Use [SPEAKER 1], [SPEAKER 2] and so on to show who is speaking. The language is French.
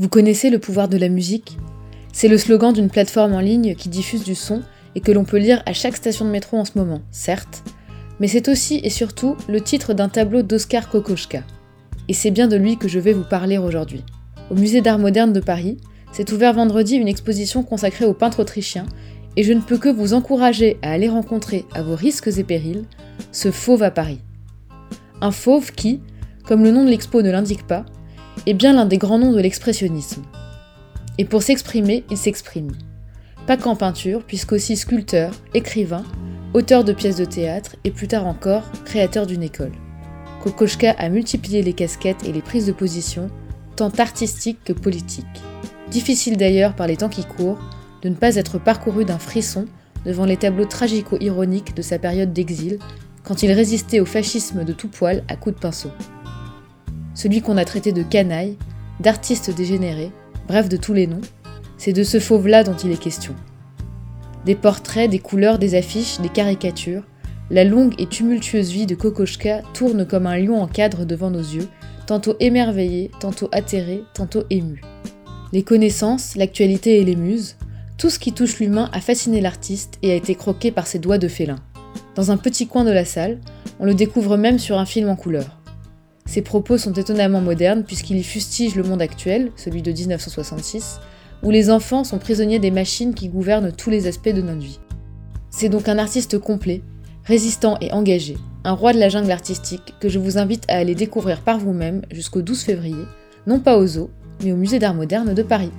[SPEAKER 1] Vous connaissez le pouvoir de la musique? C'est le slogan d'une plateforme en ligne qui diffuse du son et que l'on peut lire à chaque station de métro en ce moment, certes, mais c'est aussi et surtout le titre d'un tableau d'Oskar Kokoschka. Et c'est bien de lui que je vais vous parler aujourd'hui. Au musée d'art moderne de Paris, s'est ouvert vendredi une exposition consacrée au peintre autrichien, et je ne peux que vous encourager à aller rencontrer, à vos risques et périls, ce fauve à Paris. Un fauve qui, comme le nom de l'expo ne l'indique pas, est bien l'un des grands noms de l'expressionnisme. Et pour s'exprimer, il s'exprime. Pas qu'en peinture, puisqu'aussi sculpteur, écrivain, auteur de pièces de théâtre et plus tard encore créateur d'une école. Kokoschka a multiplié les casquettes et les prises de position, tant artistiques que politiques. Difficile d'ailleurs, par les temps qui courent, de ne pas être parcouru d'un frisson devant les tableaux tragico-ironiques de sa période d'exil, quand il résistait au fascisme de tout poil à coups de pinceau celui qu'on a traité de canaille, d'artiste dégénéré, bref de tous les noms, c'est de ce fauve-là dont il est question. Des portraits, des couleurs, des affiches, des caricatures, la longue et tumultueuse vie de Kokoschka tourne comme un lion en cadre devant nos yeux, tantôt émerveillé, tantôt atterré, tantôt ému. Les connaissances, l'actualité et les muses, tout ce qui touche l'humain a fasciné l'artiste et a été croqué par ses doigts de félin. Dans un petit coin de la salle, on le découvre même sur un film en couleur. Ses propos sont étonnamment modernes puisqu'il y fustige le monde actuel, celui de 1966, où les enfants sont prisonniers des machines qui gouvernent tous les aspects de notre vie. C'est donc un artiste complet, résistant et engagé, un roi de la jungle artistique que je vous invite à aller découvrir par vous-même jusqu'au 12 février, non pas au zoo, mais au Musée d'art moderne de Paris.